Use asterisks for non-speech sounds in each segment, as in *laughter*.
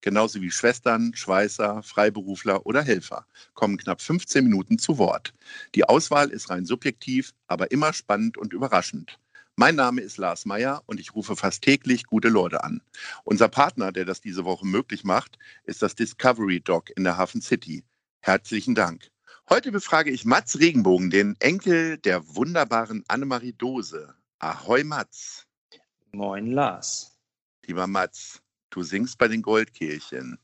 genauso wie Schwestern, Schweißer, Freiberufler oder Helfer, kommen knapp 15 Minuten zu Wort. Die Auswahl ist rein subjektiv, aber immer spannend und überraschend. Mein Name ist Lars Meyer und ich rufe fast täglich gute Leute an. Unser Partner, der das diese Woche möglich macht, ist das Discovery Dog in der Hafen City. Herzlichen Dank. Heute befrage ich Mats Regenbogen, den Enkel der wunderbaren Annemarie Dose. Ahoi Mats. Moin Lars. Lieber Mats, du singst bei den Goldkirchen.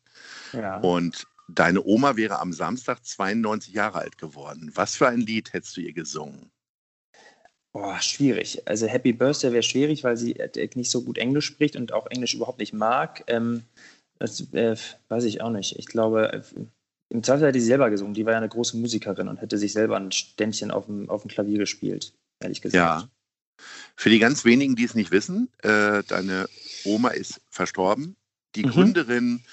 Ja. Und deine Oma wäre am Samstag 92 Jahre alt geworden. Was für ein Lied hättest du ihr gesungen? Boah, schwierig. Also Happy Birthday wäre schwierig, weil sie äh, nicht so gut Englisch spricht und auch Englisch überhaupt nicht mag. Ähm, das äh, weiß ich auch nicht. Ich glaube, äh, im Zweifel hätte sie selber gesungen. Die war ja eine große Musikerin und hätte sich selber ein Ständchen auf dem, auf dem Klavier gespielt, ehrlich gesagt. Ja. Für die ganz wenigen, die es nicht wissen, äh, deine Oma ist verstorben, die mhm. Gründerin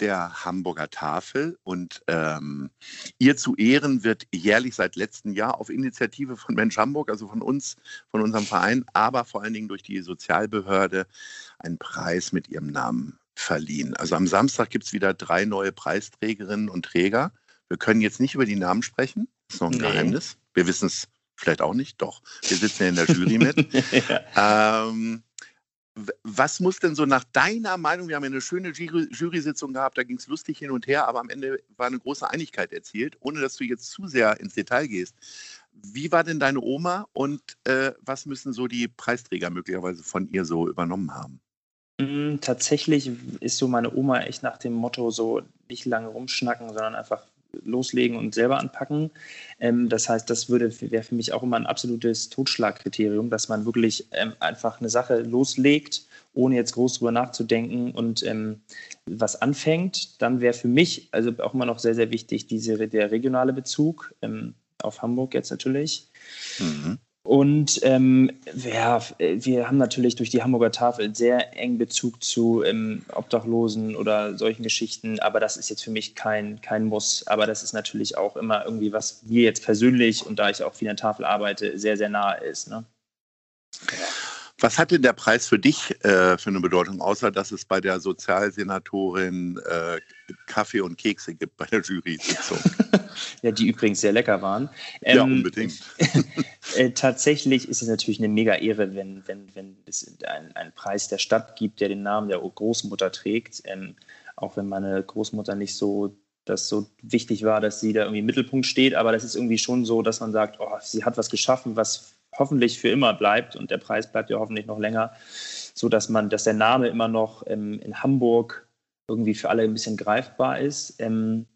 der Hamburger Tafel und ähm, ihr zu Ehren wird jährlich seit letztem Jahr auf Initiative von Mensch Hamburg, also von uns, von unserem Verein, aber vor allen Dingen durch die Sozialbehörde ein Preis mit ihrem Namen verliehen. Also am Samstag gibt es wieder drei neue Preisträgerinnen und Träger. Wir können jetzt nicht über die Namen sprechen, das ist noch ein nee. Geheimnis. Wir wissen es vielleicht auch nicht, doch. Wir sitzen ja in der Jury mit. *laughs* ja. ähm, was muss denn so nach deiner Meinung, wir haben ja eine schöne Jury Jury-Sitzung gehabt, da ging es lustig hin und her, aber am Ende war eine große Einigkeit erzielt, ohne dass du jetzt zu sehr ins Detail gehst. Wie war denn deine Oma und äh, was müssen so die Preisträger möglicherweise von ihr so übernommen haben? Mm, tatsächlich ist so meine Oma echt nach dem Motto so nicht lange rumschnacken, sondern einfach loslegen und selber anpacken. Ähm, das heißt, das wäre für mich auch immer ein absolutes Totschlagkriterium, dass man wirklich ähm, einfach eine Sache loslegt, ohne jetzt groß drüber nachzudenken und ähm, was anfängt. Dann wäre für mich also auch immer noch sehr, sehr wichtig diese, der regionale Bezug ähm, auf Hamburg jetzt natürlich. Mhm. Und ähm, ja, wir haben natürlich durch die Hamburger Tafel sehr engen Bezug zu ähm, Obdachlosen oder solchen Geschichten, aber das ist jetzt für mich kein, kein Muss. Aber das ist natürlich auch immer irgendwie, was mir jetzt persönlich und da ich auch viel an der Tafel arbeite, sehr, sehr nahe ist. Ne? Was hat denn der Preis für dich äh, für eine Bedeutung, außer dass es bei der Sozialsenatorin äh, Kaffee und Kekse gibt bei der Jury-Sitzung? *laughs* ja, die übrigens sehr lecker waren. Ähm, ja, unbedingt. *laughs* äh, tatsächlich ist es natürlich eine mega Ehre, wenn, wenn, wenn es einen Preis der Stadt gibt, der den Namen der Großmutter trägt. Ähm, auch wenn meine Großmutter nicht so das so wichtig war, dass sie da irgendwie im Mittelpunkt steht, aber das ist irgendwie schon so, dass man sagt, oh, sie hat was geschaffen, was hoffentlich für immer bleibt und der Preis bleibt ja hoffentlich noch länger, so dass man, dass der Name immer noch ähm, in Hamburg irgendwie für alle ein bisschen greifbar ist. Ähm,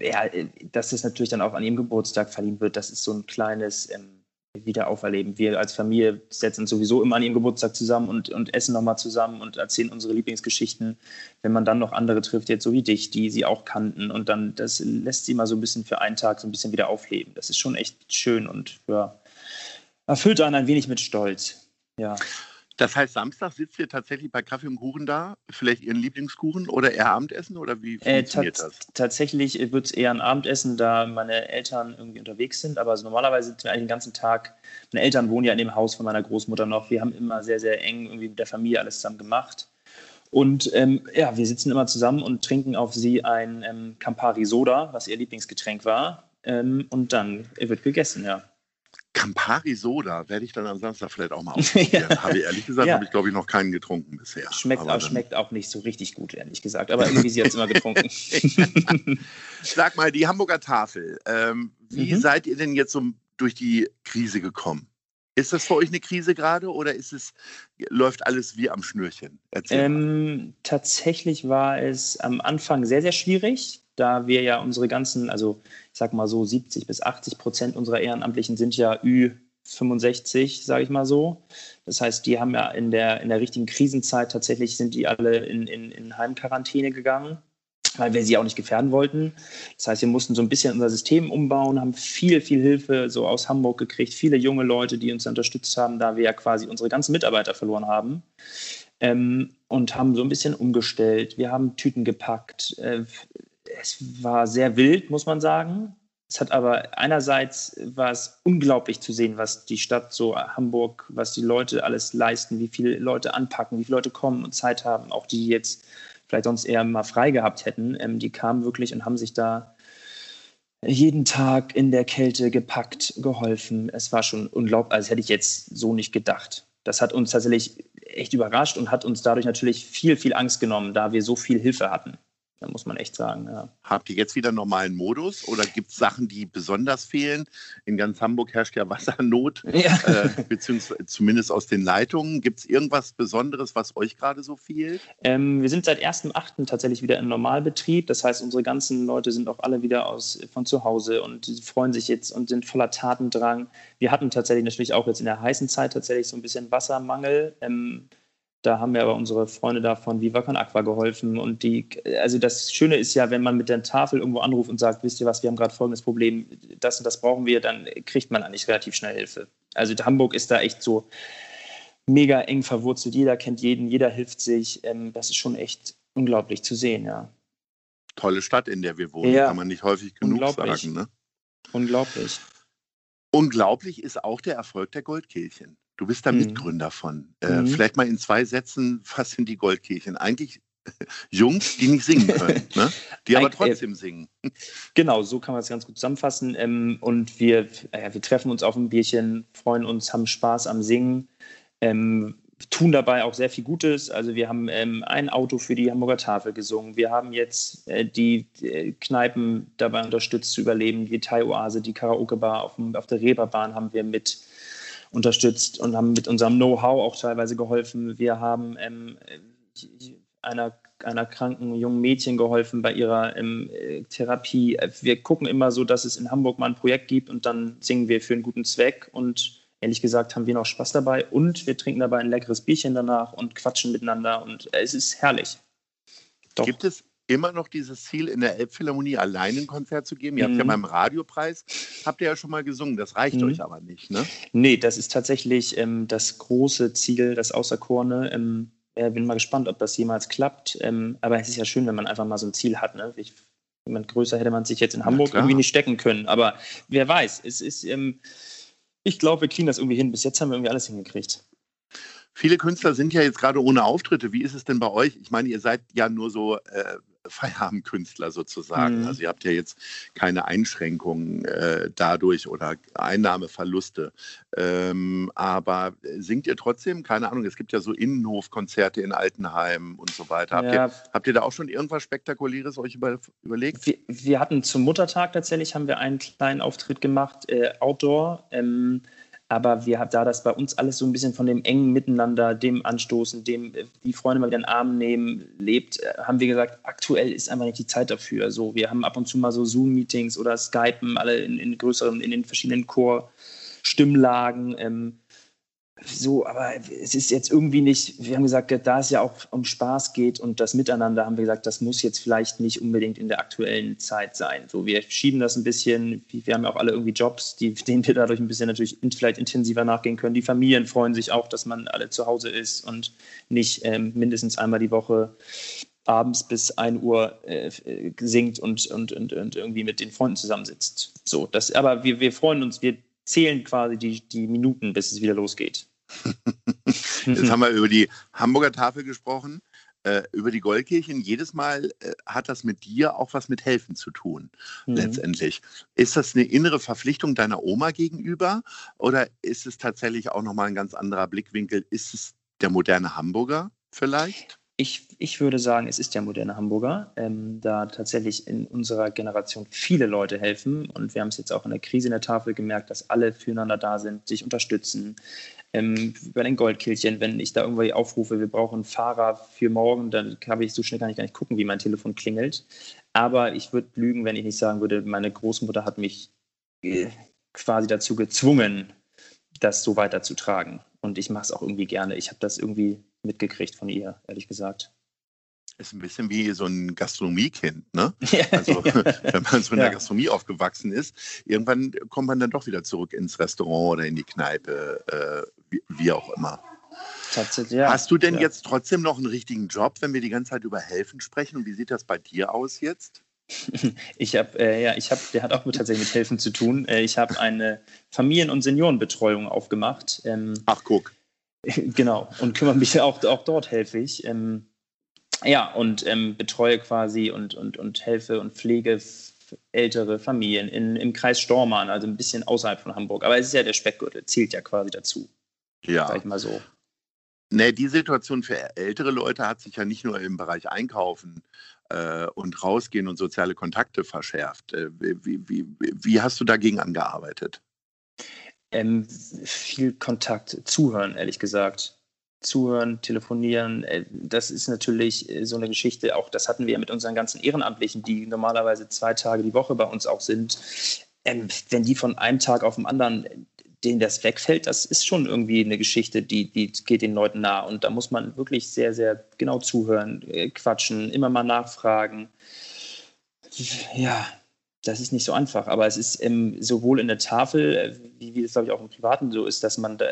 ja, dass es natürlich dann auch an ihrem Geburtstag verliehen wird, das ist so ein kleines ähm, Wiederauferleben. Wir als Familie setzen uns sowieso immer an ihrem Geburtstag zusammen und, und essen nochmal zusammen und erzählen unsere Lieblingsgeschichten. Wenn man dann noch andere trifft, jetzt so wie dich, die sie auch kannten und dann, das lässt sie mal so ein bisschen für einen Tag so ein bisschen wieder aufleben. Das ist schon echt schön und ja, erfüllt einen ein wenig mit Stolz. Ja. Das heißt, Samstag sitzt ihr tatsächlich bei Kaffee und Kuchen da? Vielleicht Ihren Lieblingskuchen oder eher Abendessen oder wie äh, funktioniert äh, das? Tatsächlich wird es eher ein Abendessen, da meine Eltern irgendwie unterwegs sind. Aber also normalerweise sind wir eigentlich den ganzen Tag. Meine Eltern wohnen ja in dem Haus von meiner Großmutter noch. Wir haben immer sehr, sehr eng irgendwie mit der Familie alles zusammen gemacht. Und ähm, ja, wir sitzen immer zusammen und trinken auf sie ein ähm, Campari Soda, was ihr Lieblingsgetränk war. Ähm, und dann wird gegessen, ja. Campari Soda werde ich dann am Samstag vielleicht auch mal *laughs* ausprobieren. ja. Habe ich ehrlich gesagt, ja. habe ich glaube ich noch keinen getrunken bisher. Schmeckt auch, schmeckt auch nicht so richtig gut, ehrlich gesagt. Aber irgendwie sie hat es immer getrunken. *laughs* *laughs* Sag mal, die Hamburger Tafel. Ähm, wie mhm. seid ihr denn jetzt so durch die Krise gekommen? Ist das für euch eine Krise gerade oder ist es, läuft alles wie am Schnürchen? Ähm, tatsächlich war es am Anfang sehr, sehr schwierig da wir ja unsere ganzen, also ich sag mal so 70 bis 80 Prozent unserer Ehrenamtlichen sind ja Ü65, sage ich mal so. Das heißt, die haben ja in der, in der richtigen Krisenzeit tatsächlich sind die alle in, in, in Heimquarantäne gegangen. weil wir sie auch nicht gefährden wollten. Das heißt, wir mussten so ein bisschen unser System umbauen, haben viel, viel Hilfe so aus Hamburg gekriegt, viele junge Leute, die uns unterstützt haben, da wir ja quasi unsere ganzen Mitarbeiter verloren haben. Ähm, und haben so ein bisschen umgestellt. Wir haben Tüten gepackt. Äh, es war sehr wild, muss man sagen. Es hat aber einerseits war es unglaublich zu sehen, was die Stadt so Hamburg, was die Leute alles leisten, wie viele Leute anpacken, wie viele Leute kommen und Zeit haben, auch die jetzt vielleicht sonst eher mal frei gehabt hätten, ähm, die kamen wirklich und haben sich da jeden Tag in der Kälte gepackt, geholfen. Es war schon unglaublich, als hätte ich jetzt so nicht gedacht. Das hat uns tatsächlich echt überrascht und hat uns dadurch natürlich viel, viel Angst genommen, da wir so viel Hilfe hatten. Da muss man echt sagen. Ja. Habt ihr jetzt wieder normalen Modus oder gibt es Sachen, die besonders fehlen? In ganz Hamburg herrscht ja Wassernot, *laughs* ja. Äh, beziehungsweise zumindest aus den Leitungen. Gibt es irgendwas Besonderes, was euch gerade so fehlt? Ähm, wir sind seit 1.8. tatsächlich wieder im Normalbetrieb. Das heißt, unsere ganzen Leute sind auch alle wieder aus, von zu Hause und freuen sich jetzt und sind voller Tatendrang. Wir hatten tatsächlich natürlich auch jetzt in der heißen Zeit tatsächlich so ein bisschen Wassermangel. Ähm, da haben mir aber unsere Freunde da von Viva Con Aqua geholfen. Und die, also das Schöne ist ja, wenn man mit der Tafel irgendwo anruft und sagt, wisst ihr was, wir haben gerade folgendes Problem, das und das brauchen wir, dann kriegt man eigentlich relativ schnell Hilfe. Also Hamburg ist da echt so mega eng verwurzelt. Jeder kennt jeden, jeder hilft sich. Ähm, das ist schon echt unglaublich zu sehen, ja. Tolle Stadt, in der wir wohnen, ja. kann man nicht häufig genug sagen. Ne? Unglaublich. Unglaublich ist auch der Erfolg der Goldkehlchen. Du bist da mhm. Mitgründer von. Äh, mhm. Vielleicht mal in zwei Sätzen, was sind die Goldkehlchen? Eigentlich *laughs* Jungs, die nicht singen können, ne? die aber äh, trotzdem singen. Genau, so kann man es ganz gut zusammenfassen. Ähm, und wir, äh, wir treffen uns auf ein Bierchen, freuen uns, haben Spaß am Singen, ähm, tun dabei auch sehr viel Gutes. Also wir haben ähm, ein Auto für die Hamburger Tafel gesungen. Wir haben jetzt äh, die äh, Kneipen dabei unterstützt zu überleben. Die Thai-Oase, die Karaoke-Bar auf, auf der Reeperbahn haben wir mit unterstützt und haben mit unserem Know-how auch teilweise geholfen. Wir haben ähm, einer, einer kranken jungen Mädchen geholfen bei ihrer ähm, Therapie. Wir gucken immer so, dass es in Hamburg mal ein Projekt gibt und dann singen wir für einen guten Zweck und ehrlich gesagt haben wir noch Spaß dabei und wir trinken dabei ein leckeres Bierchen danach und quatschen miteinander und es ist herrlich. Doch. Gibt es immer noch dieses Ziel, in der Elbphilharmonie allein ein Konzert zu geben? Ihr mhm. habt ja mhm. beim Radiopreis, habt ihr ja schon mal gesungen, das reicht mhm. euch aber nicht, ne? Nee, das ist tatsächlich ähm, das große Ziel, das Außerkorne. Ähm, äh, bin mal gespannt, ob das jemals klappt. Ähm, aber es ist ja schön, wenn man einfach mal so ein Ziel hat. Ne? Ich, jemand größer hätte man sich jetzt in Hamburg irgendwie nicht stecken können. Aber wer weiß, es ist, ähm, ich glaube, wir kriegen das irgendwie hin. Bis jetzt haben wir irgendwie alles hingekriegt. Viele Künstler sind ja jetzt gerade ohne Auftritte. Wie ist es denn bei euch? Ich meine, ihr seid ja nur so äh, Feierabendkünstler sozusagen. Mhm. Also ihr habt ja jetzt keine Einschränkungen äh, dadurch oder Einnahmeverluste. Ähm, aber singt ihr trotzdem? Keine Ahnung, es gibt ja so Innenhofkonzerte in Altenheim und so weiter. Habt, ja. ihr, habt ihr da auch schon irgendwas Spektakuläres euch über, überlegt? Wir, wir, hatten zum Muttertag tatsächlich, haben wir einen kleinen Auftritt gemacht, äh, Outdoor. Ähm, aber wir haben da das bei uns alles so ein bisschen von dem engen Miteinander, dem Anstoßen, dem äh, die Freunde mal wieder in den Arm nehmen, lebt, äh, haben wir gesagt, aktuell ist einfach nicht die Zeit dafür. So, wir haben ab und zu mal so Zoom-Meetings oder Skypen, alle in, in größeren, in den verschiedenen Chor-Stimmlagen. Ähm, so, aber es ist jetzt irgendwie nicht, wir haben gesagt, da es ja auch um Spaß geht und das Miteinander, haben wir gesagt, das muss jetzt vielleicht nicht unbedingt in der aktuellen Zeit sein. So, wir schieben das ein bisschen, wir haben ja auch alle irgendwie Jobs, die, denen wir dadurch ein bisschen natürlich vielleicht intensiver nachgehen können. Die Familien freuen sich auch, dass man alle zu Hause ist und nicht ähm, mindestens einmal die Woche abends bis 1 Uhr äh, singt und, und, und, und irgendwie mit den Freunden zusammensitzt. So, das, aber wir, wir freuen uns, wir zählen quasi die, die Minuten, bis es wieder losgeht. *laughs* Jetzt haben wir über die Hamburger Tafel gesprochen, äh, über die Goldkirchen. Jedes Mal äh, hat das mit dir auch was mit Helfen zu tun, mhm. letztendlich. Ist das eine innere Verpflichtung deiner Oma gegenüber oder ist es tatsächlich auch nochmal ein ganz anderer Blickwinkel? Ist es der moderne Hamburger vielleicht? Ich, ich würde sagen, es ist der moderne Hamburger, ähm, da tatsächlich in unserer Generation viele Leute helfen. Und wir haben es jetzt auch in der Krise in der Tafel gemerkt, dass alle füreinander da sind, sich unterstützen. Ähm, bei den Goldkirchen, wenn ich da irgendwie aufrufe, wir brauchen Fahrer für morgen, dann habe ich so schnell kann ich gar nicht gucken, wie mein Telefon klingelt. Aber ich würde lügen, wenn ich nicht sagen würde, meine Großmutter hat mich äh, quasi dazu gezwungen, das so weiterzutragen. Und ich mache es auch irgendwie gerne. Ich habe das irgendwie mitgekriegt von ihr, ehrlich gesagt. Ist ein bisschen wie so ein Gastronomiekind, ne? Also *laughs* wenn man so in der Gastronomie aufgewachsen ist, irgendwann kommt man dann doch wieder zurück ins Restaurant oder in die Kneipe, äh, wie, wie, auch immer. Tatsächlich, ja. Hast du denn jetzt trotzdem noch einen richtigen Job, wenn wir die ganze Zeit über Helfen sprechen? Und wie sieht das bei dir aus jetzt? *laughs* Ich habe, äh, ja, ich habe, der hat auch mit, tatsächlich mit Helfen zu tun. Äh, ich habe eine Familien- und Seniorenbetreuung aufgemacht. Ähm, Ach, guck. *laughs* Genau, und kümmere mich auch, auch dort helfe ich. Ähm, ja, und ähm, betreue quasi und, und, und helfe und pflege ältere Familien in, im Kreis Stormann, also ein bisschen außerhalb von Hamburg. Aber es ist ja der Speckgürtel, zählt ja quasi dazu. Ja. Sag ich mal so. Nee, die Situation für ältere Leute hat sich ja nicht nur im Bereich Einkaufen äh, und Rausgehen und soziale Kontakte verschärft. Äh, wie, wie, wie, hast du dagegen angearbeitet? Ähm, viel Kontakt, zuhören, ehrlich gesagt. Zuhören, telefonieren, äh, das ist natürlich äh, so eine Geschichte, auch das hatten wir ja mit unseren ganzen Ehrenamtlichen, die normalerweise zwei Tage die Woche bei uns auch sind. Ähm, wenn die von einem Tag auf den anderen denen das wegfällt, das ist schon irgendwie eine Geschichte, die, die geht den Leuten nah. Und da muss man wirklich sehr, sehr genau zuhören, äh, quatschen, immer mal nachfragen. Ja, das ist nicht so einfach, aber es ist ähm, sowohl in der Tafel, äh, wie, wie das glaube ich auch im Privaten so ist, dass man da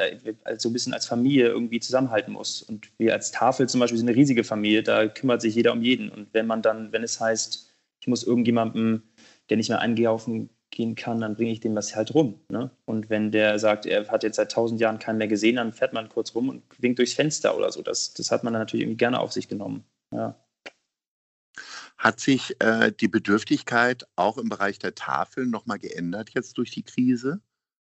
also so ein bisschen als Familie irgendwie zusammenhalten muss. Und wir als Tafel zum Beispiel sind eine riesige Familie, da kümmert sich jeder um jeden. Und wenn man dann, wenn es heißt, ich muss irgendjemandem, der nicht mehr eingehen gehen kann, dann bringe ich dem das halt rum. Ne? Und wenn der sagt, er hat jetzt seit tausend Jahren keinen mehr gesehen, dann fährt man kurz rum und winkt durchs Fenster oder so. Das, das hat man dann natürlich irgendwie gerne auf sich genommen. Ja. Hat sich äh, die Bedürftigkeit auch im Bereich der Tafel nochmal geändert jetzt durch die Krise?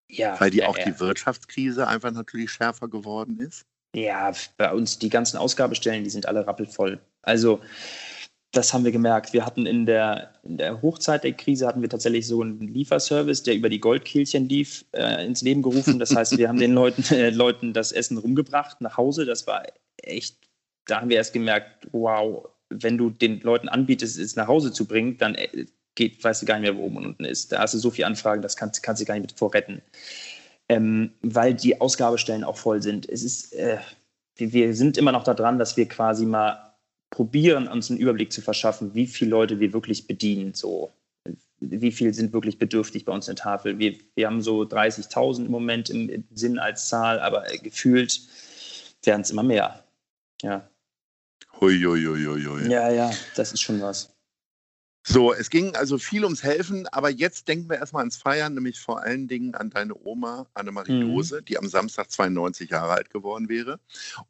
Ja. Weil die ja, auch ja. die Wirtschaftskrise einfach natürlich schärfer geworden ist? Ja, bei uns die ganzen Ausgabestellen, die sind alle rappelvoll. Also das haben wir gemerkt. Wir hatten in der, in der Hochzeit der Krise hatten wir tatsächlich so einen Lieferservice, der über die Goldkehlchen lief, äh, ins Leben gerufen. Das heißt, wir haben den Leuten, *laughs* äh, Leuten das Essen rumgebracht nach Hause. Das war echt, da haben wir erst gemerkt, wow, wenn du den Leuten anbietest, es nach Hause zu bringen, dann äh, geht, weißt du gar nicht mehr, wo oben und unten ist. Da hast du so viele Anfragen, das kannst, kannst du gar nicht mit vorretten. Ähm, weil die Ausgabestellen auch voll sind. Es ist, äh, wir sind immer noch daran, dass wir quasi mal probieren, uns einen Überblick zu verschaffen, wie viele Leute wir wirklich bedienen. So, wie viel sind wirklich bedürftig bei uns in der Tafel. Wir, wir haben so 30.000 im Moment im, im Sinn als Zahl, aber äh, gefühlt werden es immer mehr. Ja. Hui. Ja, ja, das ist schon was. So, es ging also viel ums Helfen, aber jetzt denken wir erstmal ans Feiern, nämlich vor allen Dingen an deine Oma Annemarie Mhm. Dose, die am Samstag 92 Jahre alt geworden wäre.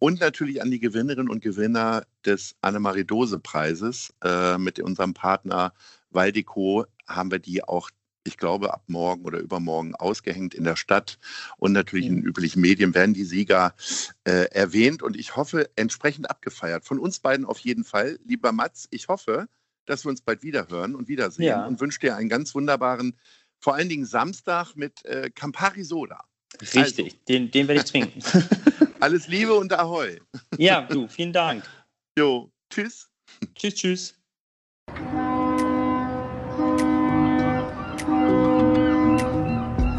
Und natürlich an die Gewinnerinnen und Gewinner des Annemarie Dose Preises. Äh, mit unserem Partner Waldeco haben wir die auch, ich glaube, ab morgen oder übermorgen ausgehängt in der Stadt. Und natürlich in den üblichen Medien werden die Sieger äh, erwähnt und ich hoffe, entsprechend abgefeiert. Von uns beiden auf jeden Fall. Lieber Mats, ich hoffe, dass wir uns bald wieder hören und wiedersehen Ja. und wünsche dir einen ganz wunderbaren, vor allen Dingen Samstag mit äh, Campari Soda. Richtig, den, den werde ich trinken. *laughs* Alles Liebe und Ahoi. ja, du, vielen Dank. Jo, tschüss. Tschüss, tschüss.